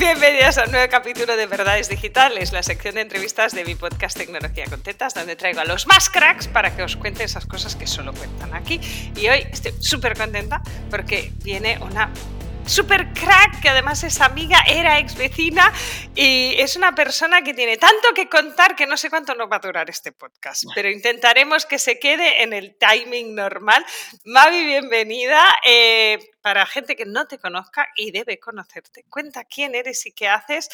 Bienvenidos a un nuevo capítulo de Verdades Digitales, la sección de entrevistas de mi podcast Tecnología con Tetas, donde traigo a los más cracks para que os cuenten esas cosas que solo cuentan aquí. Y hoy estoy súper contenta porque viene una super crack, que además es amiga, era ex vecina y es una persona que tiene tanto que contar que no sé cuánto nos va a durar este podcast, pero intentaremos que se quede en el timing normal. Mavi, bienvenida. Eh, para gente que no te conozca y debe conocerte, cuenta quién eres y qué haces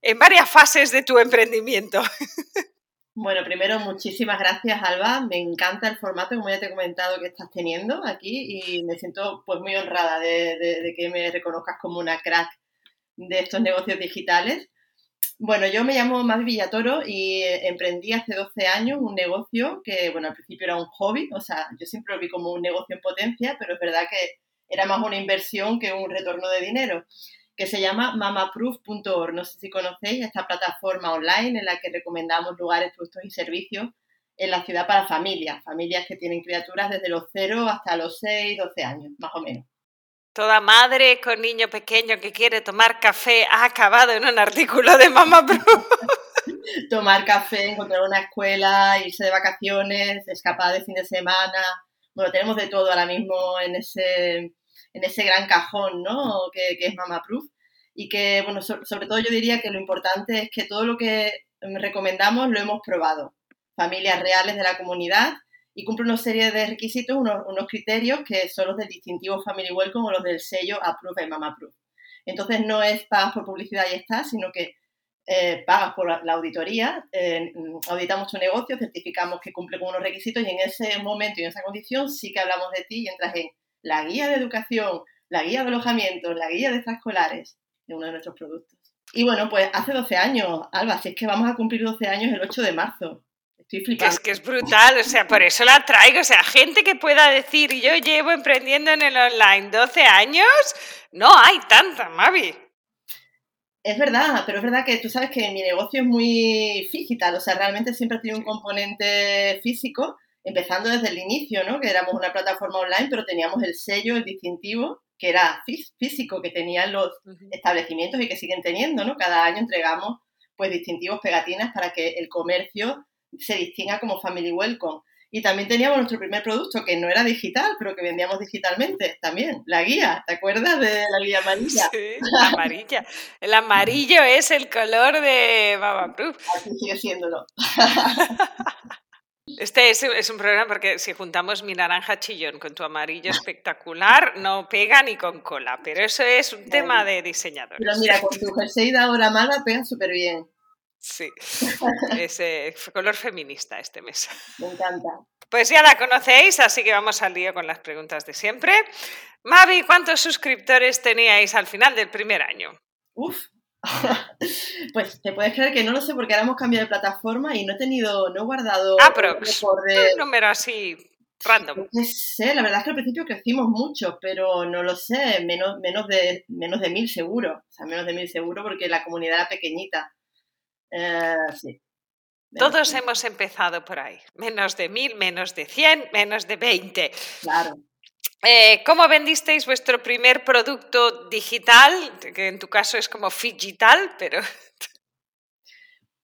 en varias fases de tu emprendimiento. Bueno, primero, muchísimas gracias, Alba. Me encanta el formato, como ya te he comentado, que estás teniendo aquí y me siento pues muy honrada de, que me reconozcas como una crack de estos negocios digitales. Bueno, yo me llamo Mavi Villatoro y emprendí hace 12 años un negocio que, bueno, al principio era un hobby, o sea, yo siempre lo vi como un negocio en potencia, pero es verdad que era más una inversión que un retorno de dinero que se llama mamaproof.org. No sé si conocéis esta plataforma online en la que recomendamos lugares, productos y servicios en la ciudad para familias, familias que tienen criaturas desde los 0 hasta los 6, 12 años, más o menos. Toda madre con niño pequeño que quiere tomar café ha acabado en un artículo de Mamaproof. tomar café, encontrar una escuela, irse de vacaciones, escapar de fin de semana. Bueno, tenemos de todo ahora mismo en ese, en ese gran cajón, ¿no? Que, es Mama Proof. Y que, bueno, sobre todo yo diría que lo importante es que todo lo que recomendamos lo hemos probado. Familias reales de la comunidad y cumple una serie de requisitos, unos, criterios que son los del distintivo Family Welcome o los del sello Approve y Mama Proof. Entonces no es pagas por publicidad y está, sino que eh, pagas por la auditoría, eh, auditamos tu negocio, certificamos que cumple con unos requisitos y en ese momento y en esa condición sí que hablamos de ti y entras en la guía de educación, la guía de alojamiento, la guía de extraescolares, de uno de nuestros productos. Y bueno, pues hace 12 años, Alba, si es que vamos a cumplir 12 años el 8 de marzo. Estoy flipando. Es que es brutal, o sea, por eso la traigo. O sea, gente que pueda decir, yo llevo emprendiendo en el online 12 años, no hay tanta, Mavi. Es verdad, pero es verdad que tú sabes que mi negocio es muy digital, o sea, realmente siempre tiene un componente físico empezando desde el inicio, ¿no? Que éramos una plataforma online, pero teníamos el sello, el distintivo, que era físico, que tenían los establecimientos y que siguen teniendo, ¿no? Cada año entregamos pues distintivos, pegatinas para que el comercio se distinga como Family Welcome. Y también teníamos nuestro primer producto, que no era digital, pero que vendíamos digitalmente también, la guía. ¿Te acuerdas de la guía amarilla? Sí, la amarilla. El amarillo es el color de Baba Proof. Así sigue siéndolo. Este es, un problema porque si juntamos mi naranja chillón con tu amarillo espectacular, no pega ni con cola, pero eso es un tema de diseñador. Pero mira, con tu jersey de ahora mala pega súper bien. Sí, es eh, color feminista este mes. Me encanta. Pues ya la conocéis, así que vamos al lío con las preguntas de siempre. Mavi, ¿cuántos suscriptores teníais al final del primer año? Uf, pues te puedes creer que no lo sé porque ahora hemos cambiado de plataforma y no he tenido, no he guardado Aprox, un número así random. No sé, la verdad es que al principio crecimos mucho, pero no lo sé, menos, menos, de, menos de mil seguro, o sea, menos de mil seguro porque la comunidad era pequeñita. Eh, sí. Todos hemos empezado por ahí, menos de mil, menos de cien, menos de veinte. Claro. Eh, ¿Cómo vendisteis vuestro primer producto digital? Que en tu caso es como digital, pero...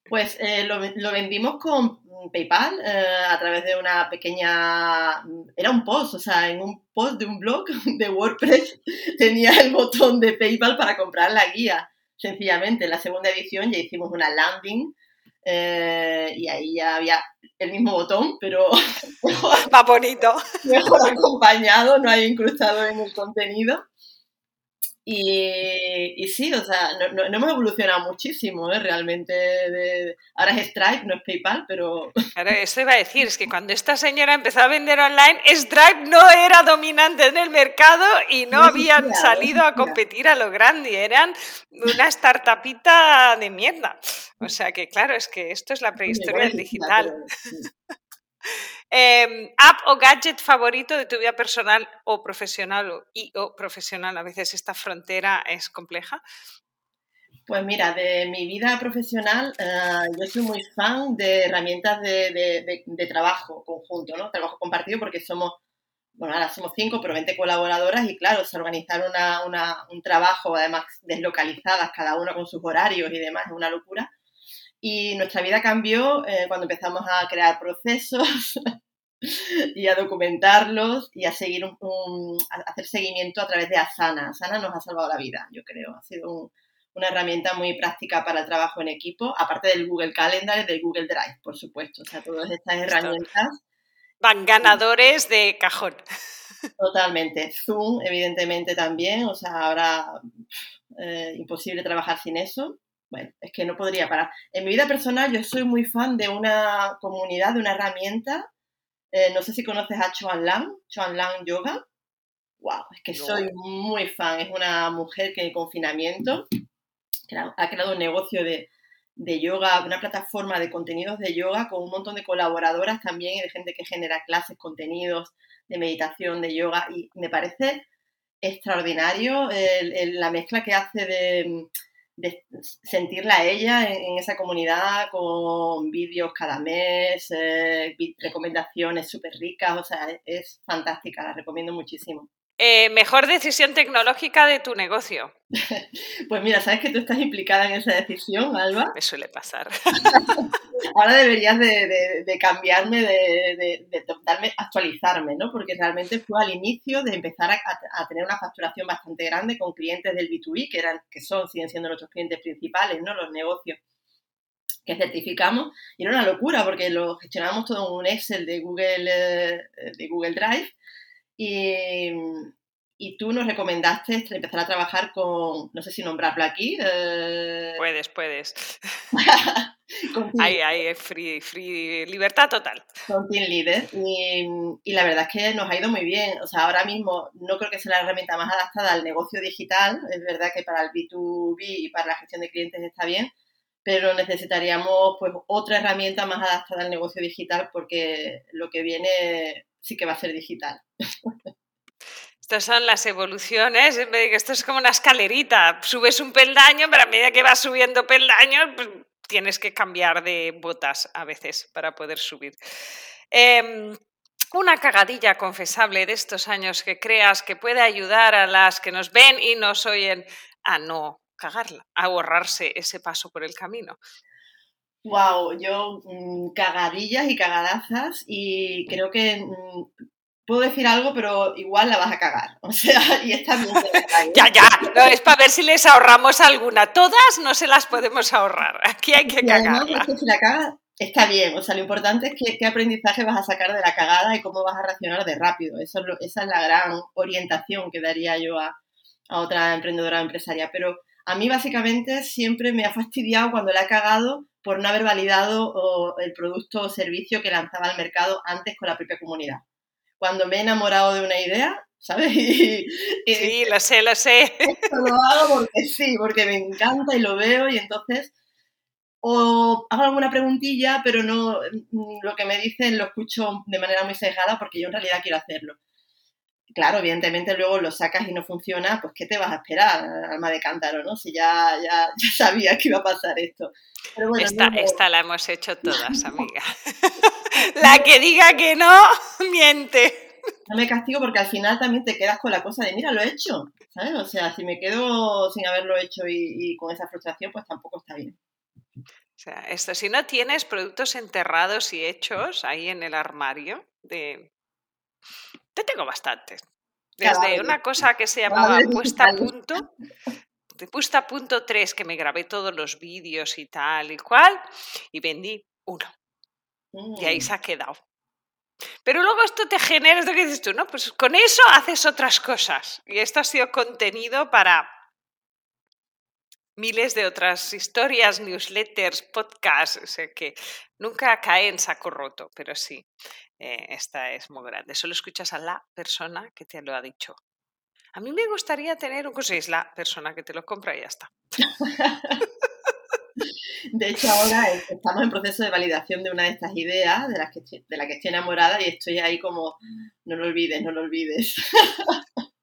Pues eh, lo, vendimos con PayPal eh, a través de una pequeña... Era un post, o sea, en un post de un blog de WordPress tenía el botón de PayPal para comprar la guía. Sencillamente, en la segunda edición ya hicimos una landing y ahí ya había el mismo botón, pero más bonito. Mejor acompañado, no hay incrustado en el contenido. Y, sí, o sea, no, hemos evolucionado muchísimo, ¿eh? realmente. ahora es Stripe, no es PayPal, pero... Claro, eso iba a decir, es que cuando esta señora empezó a vender online, Stripe no era dominante en el mercado y no, habían salido a competir a lo grande, eran una startupita de mierda. O sea que, claro, es que esto es la prehistoria del digital. Em, ¿App o gadget favorito de tu vida personal o profesional o profesional? A veces esta frontera es compleja. Pues mira, de mi vida profesional, eh, yo soy muy fan de herramientas de, trabajo conjunto, ¿no? Trabajo compartido porque somos bueno, ahora somos cinco, pero 20 colaboradoras y claro, se organizaron un trabajo, además deslocalizadas, cada una con sus horarios y demás, es una locura. Y nuestra vida cambió eh, cuando empezamos a crear procesos y a documentarlos y a seguir un, a hacer seguimiento a través de Asana. Asana nos ha salvado la vida, yo creo. Ha sido una herramienta muy práctica para el trabajo en equipo, aparte del Google Calendar y del Google Drive, por supuesto. O sea, todas estas herramientas. Van ganadores de cajón. Totalmente. Zoom, evidentemente, también. O sea, ahora eh, imposible trabajar sin eso bueno, es que no podría parar. En mi vida personal yo soy muy fan de una comunidad, de una herramienta. Eh, no sé si conoces a Chuan Lang, Chuan Lang Yoga. Wow, es que soy muy fan. Es una mujer que en confinamiento ha creado un negocio de, de yoga, una plataforma de contenidos de yoga con un montón de colaboradoras también y de gente que genera clases, contenidos de meditación, de yoga. Y me parece extraordinario la mezcla que hace de de sentirla a ella en, esa comunidad con vídeos cada mes, eh, recomendaciones súper ricas, o sea, es, fantástica, la recomiendo muchísimo. Eh, mejor decisión tecnológica de tu negocio. pues mira, sabes que tú estás implicada en esa decisión, Alba. Me suele pasar. Ahora deberías de, cambiarme, de, darme, actualizarme, ¿no? Porque realmente fue al inicio de empezar a, tener una facturación bastante grande con clientes del B2B, que eran, que son, siguen siendo nuestros clientes principales, ¿no? Los negocios que certificamos. Y era una locura porque lo gestionábamos todo en un Excel de Google, eh, de Google Drive y, tú nos recomendaste empezar a trabajar con, no sé si nombrarlo aquí. Eh, puedes, puedes. Ahí, ahí, free, free, libertad total. Con Team Leader. Y, y, la verdad es que nos ha ido muy bien. O sea, ahora mismo no creo que sea la herramienta más adaptada al negocio digital. Es verdad que para el B2B y para la gestión de clientes está bien, pero necesitaríamos pues otra herramienta más adaptada al negocio digital porque lo que viene sí que va a ser digital. Estas son las evoluciones, esto es como una escalerita, subes un peldaño, pero a medida que vas subiendo peldaños, pues, tienes que cambiar de botas a veces para poder subir. Em, una cagadilla confesable de estos años que creas que puede ayudar a las que nos ven y nos oyen a no cagarla, a ahorrarse ese paso por el camino. Wow, yo mm, cagadillas y cagadazas y creo que mm, puedo decir algo, pero igual la vas a cagar. O sea, y está bien. ya, ya, no, es para ver si les ahorramos alguna. Todas no se las podemos ahorrar. Aquí hay que cagarla. si la cagas, está bien. O sea, lo importante es qué aprendizaje vas a sacar de la cagada y cómo vas a reaccionar de rápido. Eso esa es la gran orientación que daría yo a, a otra emprendedora empresaria. Pero a mí básicamente siempre me ha fastidiado cuando la ha cagado por no haber validado el producto o servicio que lanzaba al mercado antes con la propia comunidad. Cuando me he enamorado de una idea, ¿sabes? sí, lo sé, lo sé. lo hago porque sí, porque me encanta y lo veo y entonces o hago alguna preguntilla, pero no mm, lo que me dicen lo escucho de manera muy sesgada porque yo en realidad quiero hacerlo claro, evidentemente luego lo sacas y no funciona, pues ¿qué te vas a esperar, alma de cántaro, no? Si ya, ya, ya sabías que iba a pasar esto. esta, la hemos hecho todas, amiga. la que diga que no, miente. No me castigo porque al final también te quedas con la cosa de, mira, lo he hecho, ¿sabes? O sea, si me quedo sin haberlo hecho y, con esa frustración, pues tampoco está bien. O sea, esto, si no tienes productos enterrados y hechos ahí en el armario de te tengo bastantes. Desde una cosa que se llamaba puesta a punto, de puesta a punto 3, que me grabé todos los vídeos y tal y cual, y vendí uno. Y ahí se ha mm. quedado. Pero luego esto te genera, esto que dices tú, ¿no? Pues con eso haces otras cosas. Y esto ha sido contenido para miles de otras historias, newsletters, podcasts, o sea que nunca cae en saco roto, pero sí. Eh, esta es muy grande. Solo escuchas a la persona que te lo ha dicho. A mí me gustaría tener un coche, es la persona que te lo compra y ya está. De hecho, ahora estamos en proceso de validación de una de estas ideas de, las que de la que estoy enamorada y estoy ahí como, no lo olvides, no lo olvides.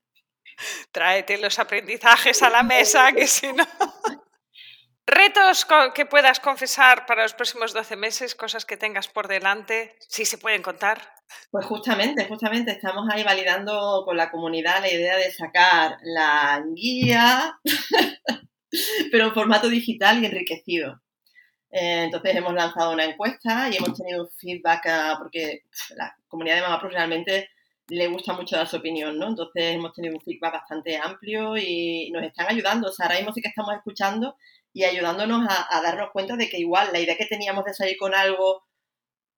Tráete los aprendizajes a la mesa, que si no... Retos que puedas confesar para los próximos 12 meses, cosas que tengas por delante, si se pueden contar. Pues justamente, justamente estamos ahí validando con la comunidad la idea de sacar la guía, pero en formato digital y enriquecido. Eh, entonces hemos lanzado una encuesta y hemos tenido feedback porque la comunidad de Mama Plus realmente le gusta mucho dar su opinión, ¿no? Entonces hemos tenido un feedback bastante amplio y nos están ayudando. O sea, ahora mismo sí que estamos escuchando y ayudándonos a, darnos cuenta de que igual la idea que teníamos de salir con algo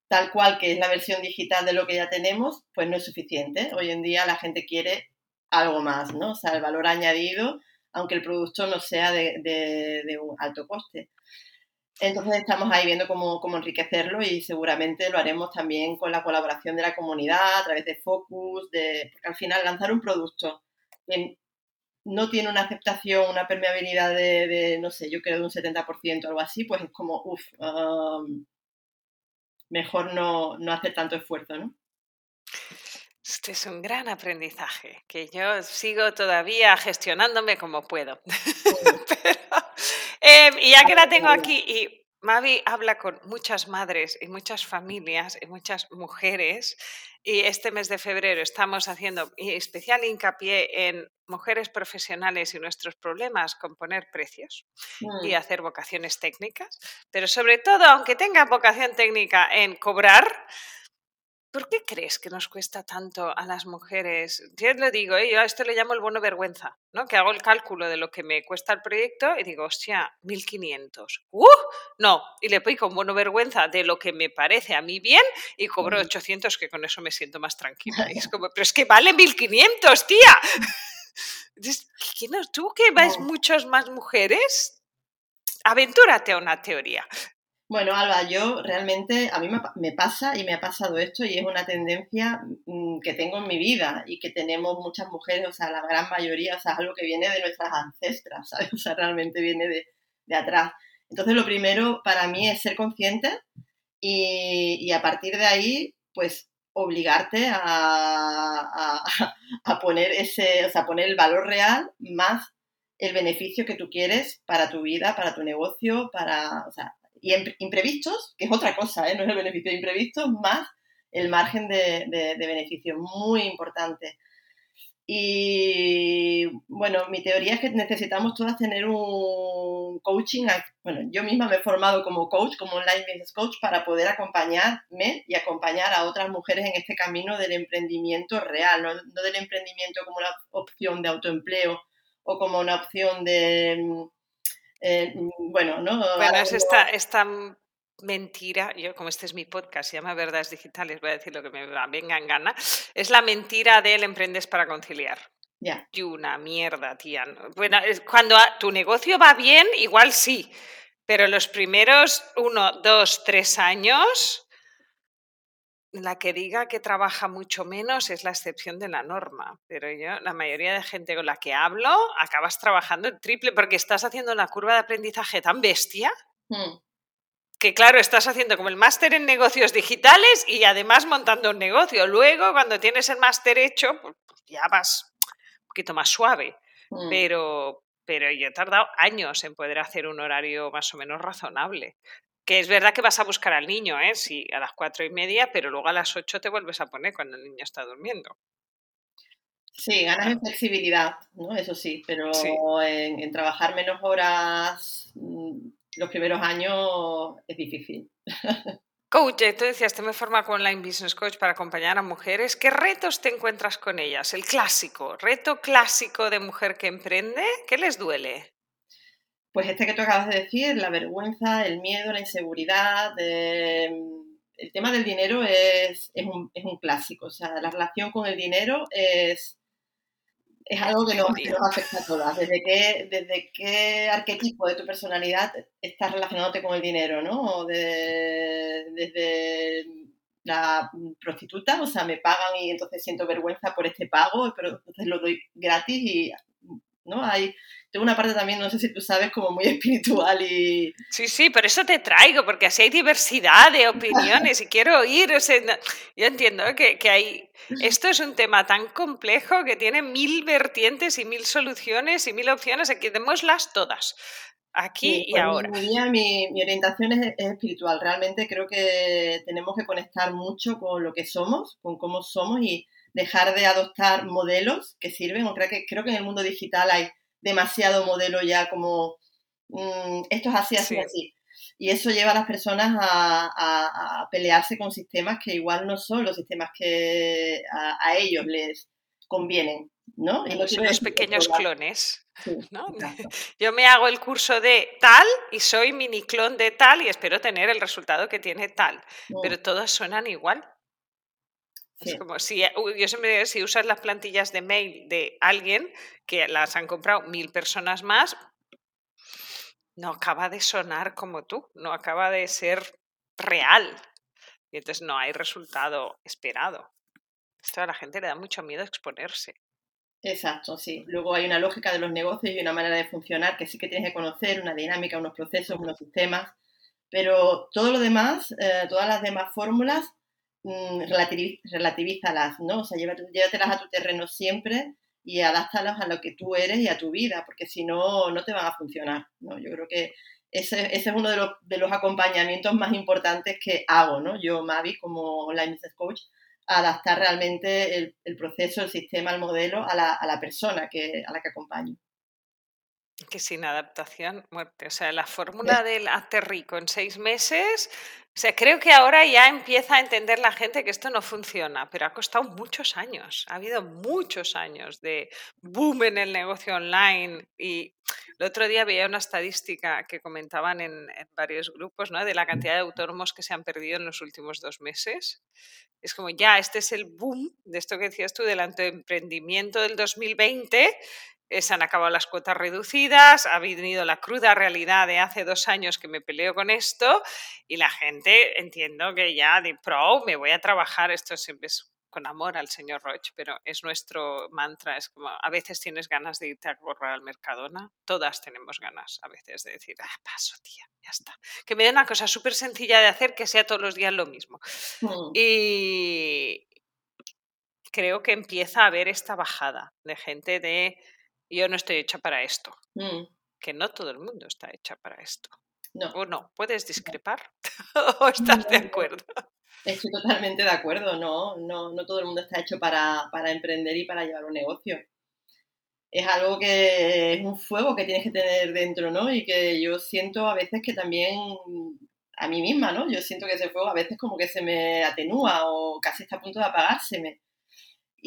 tal cual que es la versión digital de lo que ya tenemos, pues no es suficiente. Hoy en día la gente quiere algo más, ¿no? O sea, el valor añadido, aunque el producto no sea de, un alto coste. Entonces estamos ahí viendo cómo, enriquecerlo y seguramente lo haremos también con la colaboración de la comunidad, a través de Focus, de, porque al final lanzar un producto no tiene una aceptación, una permeabilidad de, no sé, yo creo de un 70% o algo así, pues es como, uff, mejor no, no hacer tanto esfuerzo, ¿no? Este es un gran aprendizaje, que yo sigo todavía gestionándome como puedo. Em, y ya que la tengo aquí, y Mavi habla con muchas madres y muchas familias y muchas mujeres y este mes de febrero estamos haciendo especial hincapié en mujeres profesionales y nuestros problemas con poner precios y mm. hacer vocaciones técnicas, pero sobre todo, aunque tenga vocación técnica en cobrar, ¿Por qué crees que nos cuesta tanto a las mujeres? Yo lo digo, ¿eh? yo a esto le llamo el bono vergüenza, ¿no? Que hago el cálculo de lo que me cuesta el proyecto y digo, hostia, 1500. ¡Uh! No, y le pongo un bono vergüenza de lo que me parece a mí bien y cobro 800, que con eso me siento más tranquila. es como, pero es que vale 1500, tía. ¿Tú que ves muchas más mujeres? Aventúrate a una teoría. Bueno, Alba, yo realmente, a mí me, pasa y me ha pasado esto y es una tendencia mm, que tengo en mi vida y que tenemos muchas mujeres, o sea, la gran mayoría, o sea, es algo que viene de nuestras ancestras, ¿sabes? O sea, realmente viene de, atrás. Entonces, lo primero para mí es ser consciente y, a partir de ahí, pues, obligarte a, a, poner ese, o sea, poner el valor real más el beneficio que tú quieres para tu vida, para tu negocio, para, o sea, y imprevistos, que es otra cosa, ¿eh? no es el beneficio de imprevistos, más el margen de, beneficio, muy importante. Y bueno, mi teoría es que necesitamos todas tener un coaching. Bueno, yo misma me he formado como coach, como online business coach, para poder acompañarme y acompañar a otras mujeres en este camino del emprendimiento real, no del emprendimiento como una opción de autoempleo o como una opción de eh, mm, bueno, ¿no? Bueno, es esta, esta mentira, yo como este es mi podcast, se llama Verdades Digitales, voy a decir lo que me venga en gana, es la mentira del emprendes para conciliar. Ya. Y una mierda, tía. Bueno, cuando tu negocio va bien, igual sí, pero los primeros uno, dos, tres años la que diga que trabaja mucho menos es la excepción de la norma, pero yo, la mayoría de gente con la que hablo, acabas trabajando en triple porque estás haciendo una curva de aprendizaje tan bestia hmm. que, claro, estás haciendo como el máster en negocios digitales y además montando un negocio. Luego, cuando tienes el máster hecho, pues, pues ya vas un poquito más suave, hmm. pero, pero yo he tardado años en poder hacer un horario más o menos razonable. Que es verdad que vas a buscar al niño, ¿eh? Sí, a las cuatro y media, pero luego a las ocho te vuelves a poner cuando el niño está durmiendo. Sí, ganas en flexibilidad, ¿no? Eso sí, pero En, trabajar menos horas mm, los primeros años es difícil. Coach, tú decías, te me forma con Online Business Coach para acompañar a mujeres. ¿Qué retos te encuentras con ellas? El clásico, reto clásico de mujer que emprende, ¿qué les duele? Pues este que tú acabas de decir, la vergüenza, el miedo, la inseguridad, el tema del dinero es, un, clásico. O sea, la relación con el dinero es, es algo que nos, afecta a todas. Desde qué, desde qué arquetipo de tu personalidad estás relacionándote con el dinero, ¿no? desde la prostituta, o sea, me pagan y entonces siento vergüenza por este pago, pero entonces lo doy gratis y ¿no? Hay, tengo una parte también, no sé si tú sabes, como muy espiritual y... Sí, sí, por eso te traigo, porque así hay diversidad de opiniones y quiero oír, o sea, yo entiendo que, que, hay... Esto es un tema tan complejo que tiene mil vertientes y mil soluciones y mil opciones, aquí démoslas todas. aquí y ahora. Mi, mi, orientación es, espiritual. Realmente creo que tenemos que conectar mucho con lo que somos, con cómo somos y dejar de adoptar modelos que sirven. creo que, creo que en el mundo digital hay demasiado modelo ya como mm, esto es así, así, así. Y eso lleva a las personas a, pelearse con sistemas que igual no son los sistemas que a, ellos les convienen, ¿no? Y son los pequeños clones. ¿no? Yo me hago el curso de tal y soy mini clon de tal y espero tener el resultado que tiene tal, mm. pero todas suenan igual. Es como si yo siempre digo, si usas las plantillas de mail de alguien que las han comprado mil personas más, no acaba de sonar como tú, no acaba de ser real. Y entonces no hay resultado esperado. Esto a la gente le da mucho miedo exponerse. Exacto, sí. Luego hay una lógica de los negocios y una manera de funcionar que sí que tienes que conocer, una dinámica, unos procesos, unos sistemas, pero todo lo demás, eh, todas las demás fórmulas, mmm, relativízalas, ¿no? O sea, llévatelas a tu terreno siempre y adáptalos a lo que tú eres y a tu vida, porque si no, no te van a funcionar, ¿no? Yo creo que ese, es uno de los, de los, acompañamientos más importantes que hago, ¿no? Yo, Mavi, como Online Business Coach, adaptar realmente el, proceso, el sistema, el modelo a la, a la persona que, a la que acompaño. Que sin adaptación, muerte. O sea, la fórmula del hazte rico en seis meses o sea, creo que ahora ya empieza a entender la gente que esto no funciona, pero ha costado muchos años. Ha habido muchos años de boom en el negocio online. Y el otro día veía una estadística que comentaban en, varios grupos, ¿no? De la cantidad de autónomos que se han perdido en los últimos dos meses. Es como ya, este es el boom de esto que decías tú del emprendimiento del 2020 eh, se han acabado las cuotas reducidas, ha venido la cruda realidad de hace dos años que me peleo con esto y la gente entiendo que ya de pro me voy a trabajar, esto siempre es con amor al señor Roche, pero es nuestro mantra, es como a veces tienes ganas de irte a correr al Mercadona, todas tenemos ganas a veces de decir, ah, paso tía, ya está. Que me den una cosa súper sencilla de hacer que sea todos los días lo mismo. Mm. Y creo que empieza a haber esta bajada de gente de yo no estoy hecha para esto. Mm. Que no todo el mundo está hecha para esto. No. ¿O no? ¿Puedes discrepar? ¿O estás de acuerdo? Estoy totalmente de acuerdo, no, no, no todo el mundo está hecho para, para, emprender y para llevar un negocio. Es algo que es un fuego que tienes que tener dentro, ¿no? Y que yo siento a veces que también a mí misma, ¿no? Yo siento que ese fuego a veces como que se me atenúa o casi está a punto de apagárseme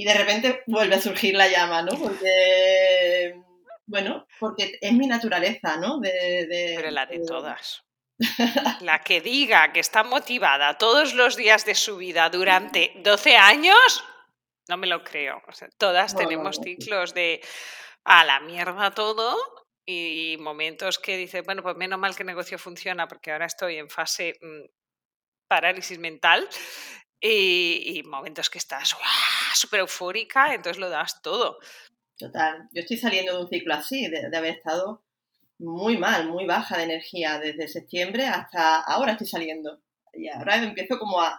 y de repente vuelve a surgir la llama, ¿no? Porque, bueno, porque es mi naturaleza, ¿no? De, Pero la de, todas. La que diga que está motivada todos los días de su vida durante 12 años, no me lo creo. O sea, todas tenemos ciclos de a la mierda todo y momentos que dice, bueno, pues menos mal que el negocio funciona porque ahora estoy en fase mm, parálisis mental y, momentos que estás súper eufórica, entonces lo das todo. Total, yo estoy saliendo de un ciclo así, de, haber estado muy mal, muy baja de energía desde septiembre hasta ahora estoy saliendo. Y ahora empiezo como a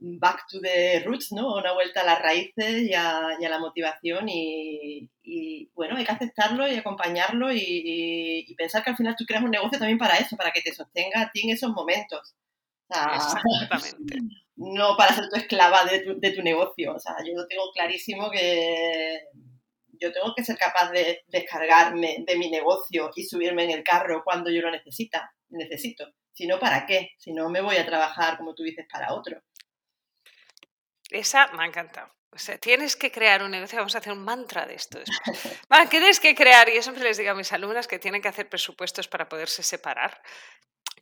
back to the roots, ¿no? Una vuelta a las raíces y a, la motivación y, bueno, hay que aceptarlo y acompañarlo y, y, pensar que al final tú creas un negocio también para eso, para que te sostenga a ti en esos momentos. Exactamente. No para ser tu esclava de tu, de tu negocio. O sea, yo lo tengo clarísimo que yo tengo que ser capaz de descargarme de mi negocio y subirme en el carro cuando yo lo necesita, necesito. Si no, ¿para qué? Si no, me voy a trabajar, como tú dices, para otro. Esa me ha encantado. O sea, tienes que crear un negocio, vamos a hacer un mantra de esto después. tienes que crear, y yo siempre les digo a mis alumnas que tienen que hacer presupuestos para poderse separar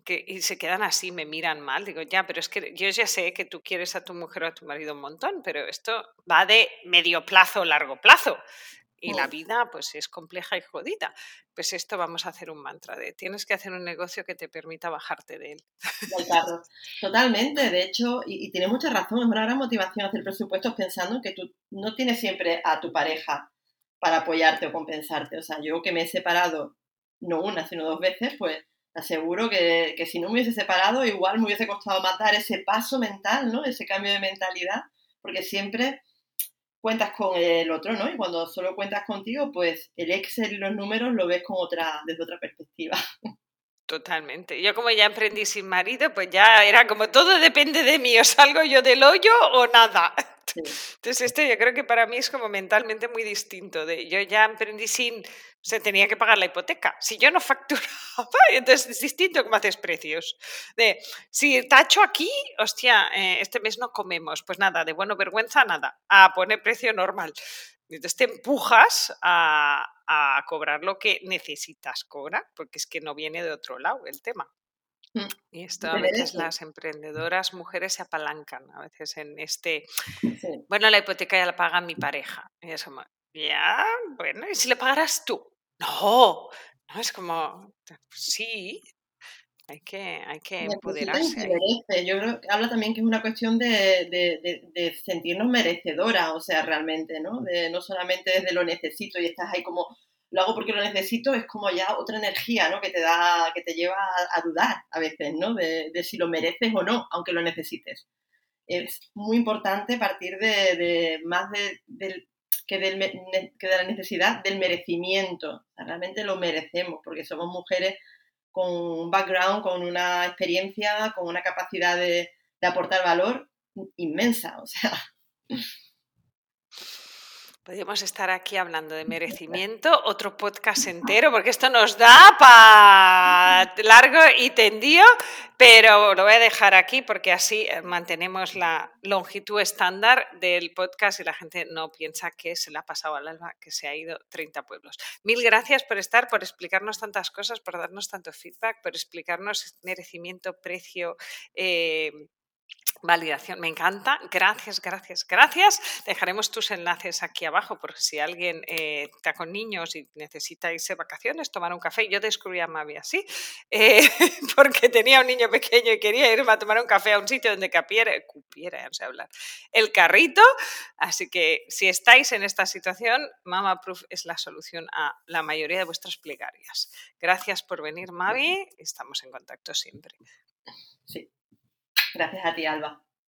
que, y se quedan así, me miran mal. Digo, ya, pero es que yo ya sé que tú quieres a tu mujer o a tu marido un montón, pero esto va de medio plazo largo plazo. Y la vida, pues, es compleja y jodida. Pues esto vamos a hacer un mantra de tienes que hacer un negocio que te permita bajarte de él. Totalmente, de hecho, y, y tiene mucha razón, es una gran motivación hacer presupuestos pensando que tú no tienes siempre a tu pareja para apoyarte o compensarte. O sea, yo que me he separado no una, sino dos veces, pues aseguro que, que, si no me hubiese separado, igual me hubiese costado más dar ese paso mental, ¿no? Ese cambio de mentalidad, porque siempre cuentas con el otro, ¿no? Y cuando solo cuentas contigo, pues el Excel y los números lo ves con otra, desde otra perspectiva. Totalmente. Yo como ya emprendí sin marido, pues ya era como todo depende de mí, o salgo yo del hoyo o nada. Entonces esto yo creo que para mí es como mentalmente muy distinto. De, yo ya emprendí sin, se tenía que pagar la hipoteca. Si yo no facturaba, entonces es distinto cómo haces precios. De, si tacho aquí, hostia, eh, este mes no comemos, pues nada, de bueno vergüenza, nada, a poner precio normal. Entonces te empujas a, a cobrar lo que necesitas cobrar, porque es que no viene de otro lado el tema. Mm, y esto a veces las emprendedoras mujeres se apalancan a veces en este, bueno, la hipoteca ya la paga mi pareja. Y eso, ya, bueno, ¿y si le pagaras tú? No, no, es como, sí, hay que, hay que empoderarse. Yo creo que habla también que es una cuestión de, de, de, sentirnos merecedoras, o sea, realmente, ¿no? De, no solamente desde lo necesito y estás ahí como lo hago porque lo necesito, es como ya otra energía, ¿no? Que te da, que te lleva a, dudar a veces, ¿no? De, si lo mereces o no, aunque lo necesites. Es muy importante partir de, más de, que, del, que de la necesidad del merecimiento. realmente lo merecemos porque somos mujeres con un background, con una experiencia, con una capacidad de, de aportar valor inmensa. O sea, Podríamos estar aquí hablando de merecimiento, otro podcast entero, porque esto nos da para largo y tendido, pero lo voy a dejar aquí porque así eh, mantenemos la longitud estándar del podcast y la gente no piensa que se le ha pasado al alba, que se ha ido 30 pueblos. Mil gracias por estar, por explicarnos tantas cosas, por darnos tanto feedback, por explicarnos merecimiento, precio. Eh, Validación, me encanta. Gracias, gracias, gracias. Dejaremos tus enlaces aquí abajo porque si alguien eh, está con niños y necesita irse de vacaciones, tomar un café. Yo descubrí a Mavi así, eh, porque tenía un niño pequeño y quería irme a tomar un café a un sitio donde capiera, cupiera, no sé hablar, el carrito. Así que si estáis en esta situación, Mama Proof es la solución a la mayoría de vuestras plegarias. Gracias por venir, Mavi. Estamos en contacto siempre. Sí. Gracias a ti, Alba.